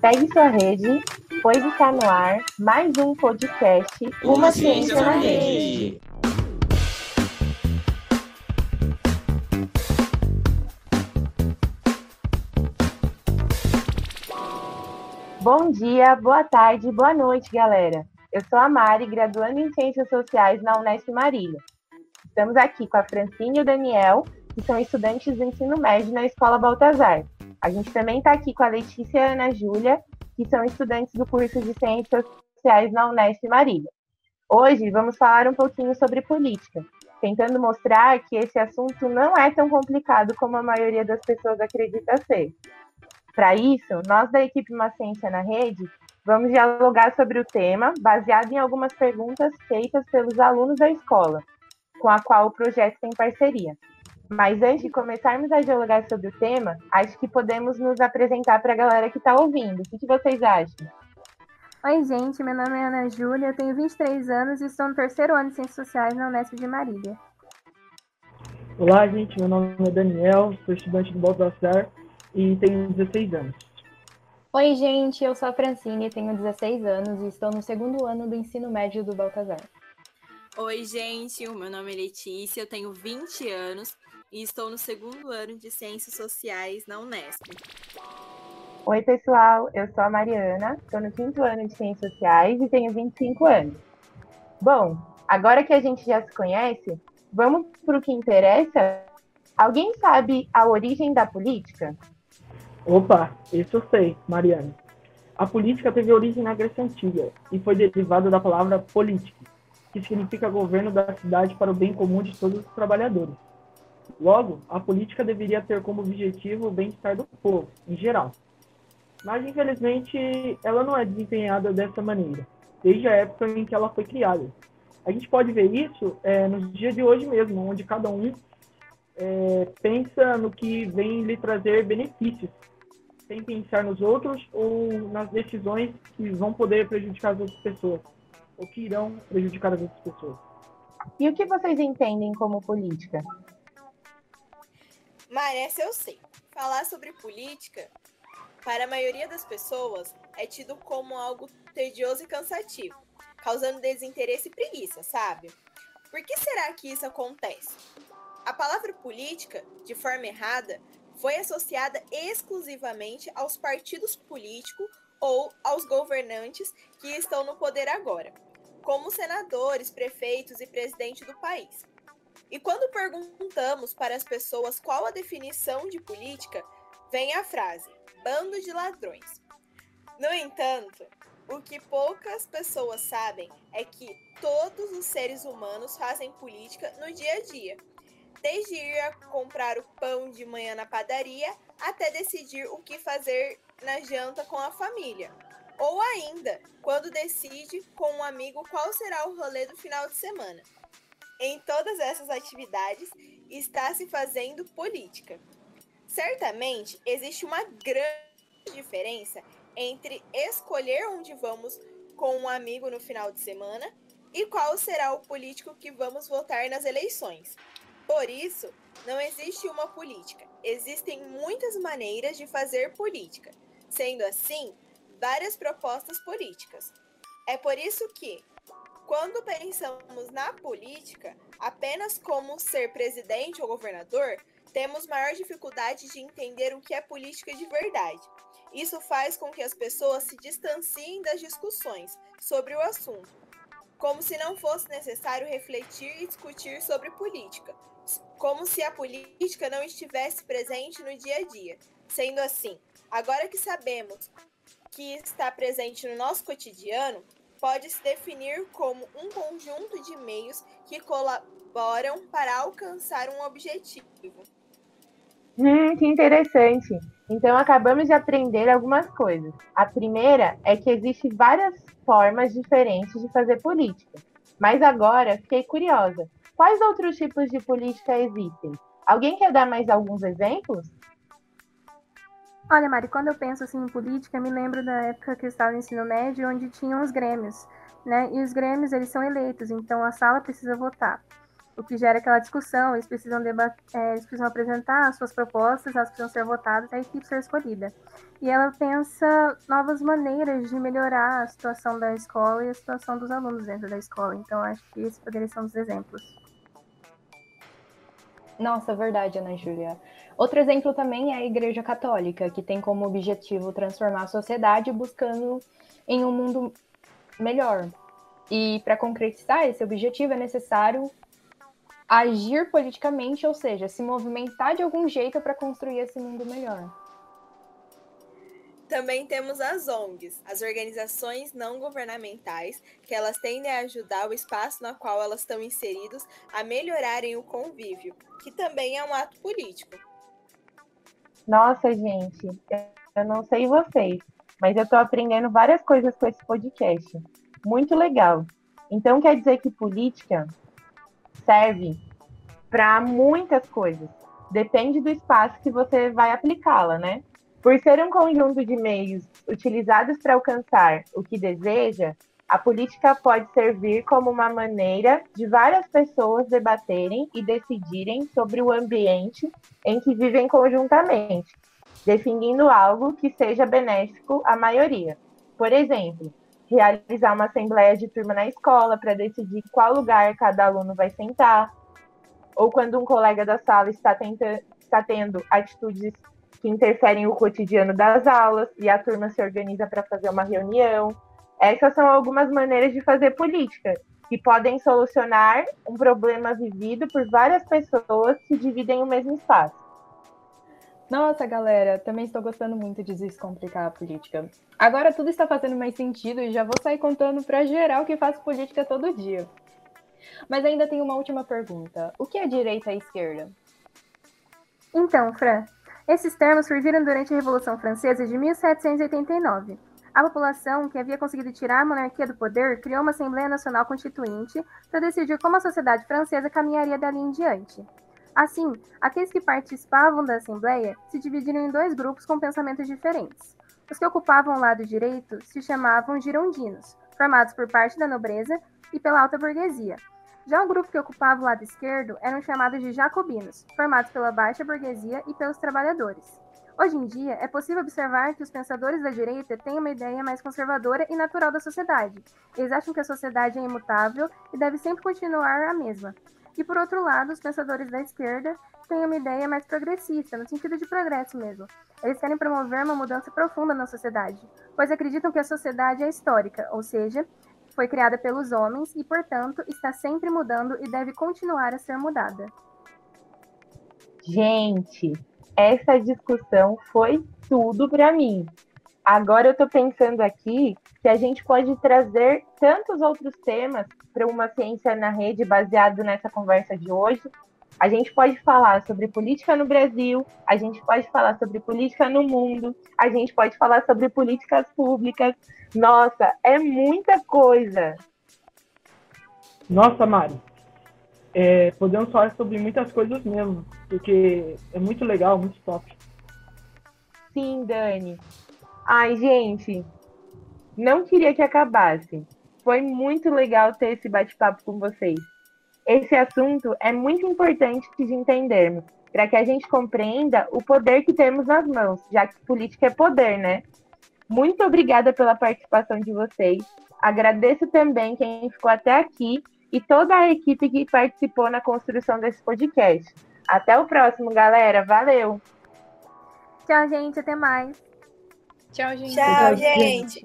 Pegue sua rede, pois está no ar mais um podcast Uma, Ciência, na Rede. rede. Bom dia, boa tarde, boa noite, galera. Eu sou a Mari, graduando em Ciências Sociais na Unesp Marília. Estamos aqui com a Francine e o Daniel, que são estudantes do ensino médio na Escola Baltazar. A gente também está aqui com a Letícia e a Ana Júlia, que são estudantes do curso de Ciências Sociais na Unesp Marília. Hoje vamos falar um pouquinho sobre política, tentando mostrar que esse assunto não é tão complicado como a maioria das pessoas acredita ser. Para isso, nós da equipe Uma Ciência na Rede vamos dialogar sobre o tema, baseado em algumas perguntas feitas pelos alunos da escola, com a qual o projeto tem parceria. Mas antes de começarmos a dialogar sobre o tema, acho que podemos nos apresentar para a galera que está ouvindo. O que, que vocês acham? Oi, gente, meu nome é Ana Júlia, eu tenho 23 anos e estou no terceiro ano de Ciências Sociais na Unesp de Marília. Olá, gente, meu nome é Daniel, sou estudante do Baltazar e tenho 16 anos. Oi, gente, eu sou a Francine, tenho 16 anos e estou no segundo ano do ensino médio do Baltazar. Oi, gente, o meu nome é Letícia, eu tenho 20 anos e estou no segundo ano de Ciências Sociais na Unesp. Oi, pessoal, eu sou a Mariana, estou no quinto ano de Ciências Sociais e tenho 25 anos. Bom, agora que a gente já se conhece, vamos para o que interessa? Alguém sabe a origem da política? Opa, isso eu sei, Mariana. A política teve origem na Grécia Antiga e foi derivada da palavra política, que significa governo da cidade para o bem comum de todos os trabalhadores. Logo, a política deveria ter como objetivo o bem-estar do povo, em geral. Mas, infelizmente, ela não é desempenhada dessa maneira, desde a época em que ela foi criada. A gente pode ver isso é, nos dias de hoje mesmo, onde cada um é, pensa no que vem lhe trazer benefícios, sem pensar nos outros ou nas decisões que vão poder prejudicar as outras pessoas, ou que irão prejudicar as outras pessoas. E o que vocês entendem como política? Mas essa eu sei. Falar sobre política, para a maioria das pessoas, é tido como algo tedioso e cansativo, causando desinteresse e preguiça, sabe? Por que será que isso acontece? A palavra política, de forma errada, foi associada exclusivamente aos partidos políticos ou aos governantes que estão no poder agora, como senadores, prefeitos e presidente do país. E quando perguntamos para as pessoas qual a definição de política, vem a frase: bando de ladrões. No entanto, o que poucas pessoas sabem é que todos os seres humanos fazem política no dia a dia, desde ir a comprar o pão de manhã na padaria até decidir o que fazer na janta com a família. Ou ainda, quando decide com um amigo qual será o rolê do final de semana. Em todas essas atividades está se fazendo política. Certamente existe uma grande diferença entre escolher onde vamos com um amigo no final de semana e qual será o político que vamos votar nas eleições. Por isso, não existe uma política. Existem muitas maneiras de fazer política. Sendo assim, várias propostas políticas. É por isso que, quando pensamos na política apenas como ser presidente ou governador, temos maior dificuldade de entender o que é política de verdade. Isso faz com que as pessoas se distanciem das discussões sobre o assunto, como se não fosse necessário refletir e discutir sobre política, como se a política não estivesse presente no dia a dia. Sendo assim, agora que sabemos que está presente no nosso cotidiano, pode se definir como um conjunto de meios que colaboram para alcançar um objetivo. Hum, que interessante. Então acabamos de aprender algumas coisas. A primeira é que existem várias formas diferentes de fazer política. Mas agora fiquei curiosa. Quais outros tipos de política existem? Alguém quer dar mais alguns exemplos? Olha, Mari, quando eu penso assim em política, me lembro da época que eu estava no ensino médio, onde tinham os grêmios, né? E os grêmios, eles são eleitos, então a sala precisa votar. o que gera aquela discussão, eles precisam, debater, é, eles precisam apresentar as suas propostas, elas precisam ser votadas, a equipe ser escolhida. E ela pensa novas maneiras de melhorar a situação da escola e a situação dos alunos dentro da escola. Então, acho que esses poderiam ser os exemplos. Nossa, verdade, Ana Júlia. Outro exemplo também é a Igreja Católica, que tem como objetivo transformar a sociedade buscando em um mundo melhor. E para concretizar esse objetivo é necessário agir politicamente, ou seja, se movimentar de algum jeito para construir esse mundo melhor. Também temos as ONGs, as organizações não governamentais, que elas tendem a ajudar o espaço no qual elas estão inseridos a melhorarem o convívio, que também é um ato político. Nossa, gente, eu não sei vocês, mas eu estou aprendendo várias coisas com esse podcast. Muito legal. Então quer dizer que política serve para muitas coisas. Depende do espaço que você vai aplicá-la, né? Por ser um conjunto de meios utilizados para alcançar o que deseja, a política pode servir como uma maneira de várias pessoas debaterem e decidirem sobre o ambiente em que vivem conjuntamente, definindo algo que seja benéfico à maioria. Por exemplo, realizar uma assembleia de turma na escola para decidir qual lugar cada aluno vai sentar, ou quando um colega da sala está, tenta, está tendo atitudes que interferem no cotidiano das aulas e a turma se organiza para fazer uma reunião. Essas são algumas maneiras de fazer política que podem solucionar um problema vivido por várias pessoas que dividem o mesmo espaço. Nossa, galera, também estou gostando muito de descomplicar a política. Agora tudo está fazendo mais sentido e já vou sair contando para geral que faço política todo dia. Mas ainda tem uma última pergunta. O que é direita e esquerda? Então, Fran, esses termos surgiram durante a Revolução Francesa de 1789. A população, que havia conseguido tirar a monarquia do poder, criou uma Assembleia Nacional Constituinte para decidir como a sociedade francesa caminharia dali em diante. Assim, aqueles que participavam da Assembleia se dividiram em dois grupos com pensamentos diferentes. Os que ocupavam o lado direito se chamavam girondinos, formados por parte da nobreza e pela alta burguesia. Já o grupo que ocupava o lado esquerdo eram chamados de jacobinos, formados pela baixa burguesia e pelos trabalhadores. Hoje em dia, é possível observar que os pensadores da direita têm uma ideia mais conservadora e natural da sociedade. Eles acham que a sociedade é imutável e deve sempre continuar a mesma. E por outro lado, os pensadores da esquerda têm uma ideia mais progressista, no sentido de progresso mesmo. Eles querem promover uma mudança profunda na sociedade, pois acreditam que a sociedade é histórica, ou seja, foi criada pelos homens e, portanto, está sempre mudando e deve continuar a ser mudada. Gente, essa discussão foi tudo para mim. Agora eu estou pensando aqui que a gente pode trazer tantos outros temas para uma ciência na rede baseado nessa conversa de hoje. A gente pode falar sobre política no Brasil, a gente pode falar sobre política no mundo, a gente pode falar sobre políticas públicas. Nossa, é muita coisa. Nossa, Mari, é, podemos falar sobre muitas coisas mesmo, porque é muito legal, muito top. Sim, Dani. Ai, gente, não queria que acabasse. Foi muito legal ter esse bate-papo com vocês. Esse assunto é muito importante de entendermos, para que a gente compreenda o poder que temos nas mãos, já que política é poder, né? Muito obrigada pela participação de vocês. Agradeço também quem ficou até aqui e toda a equipe que participou na construção desse podcast. Até o próximo, galera. Valeu! Tchau, gente. Até mais. Tchau, gente. Tchau, gente.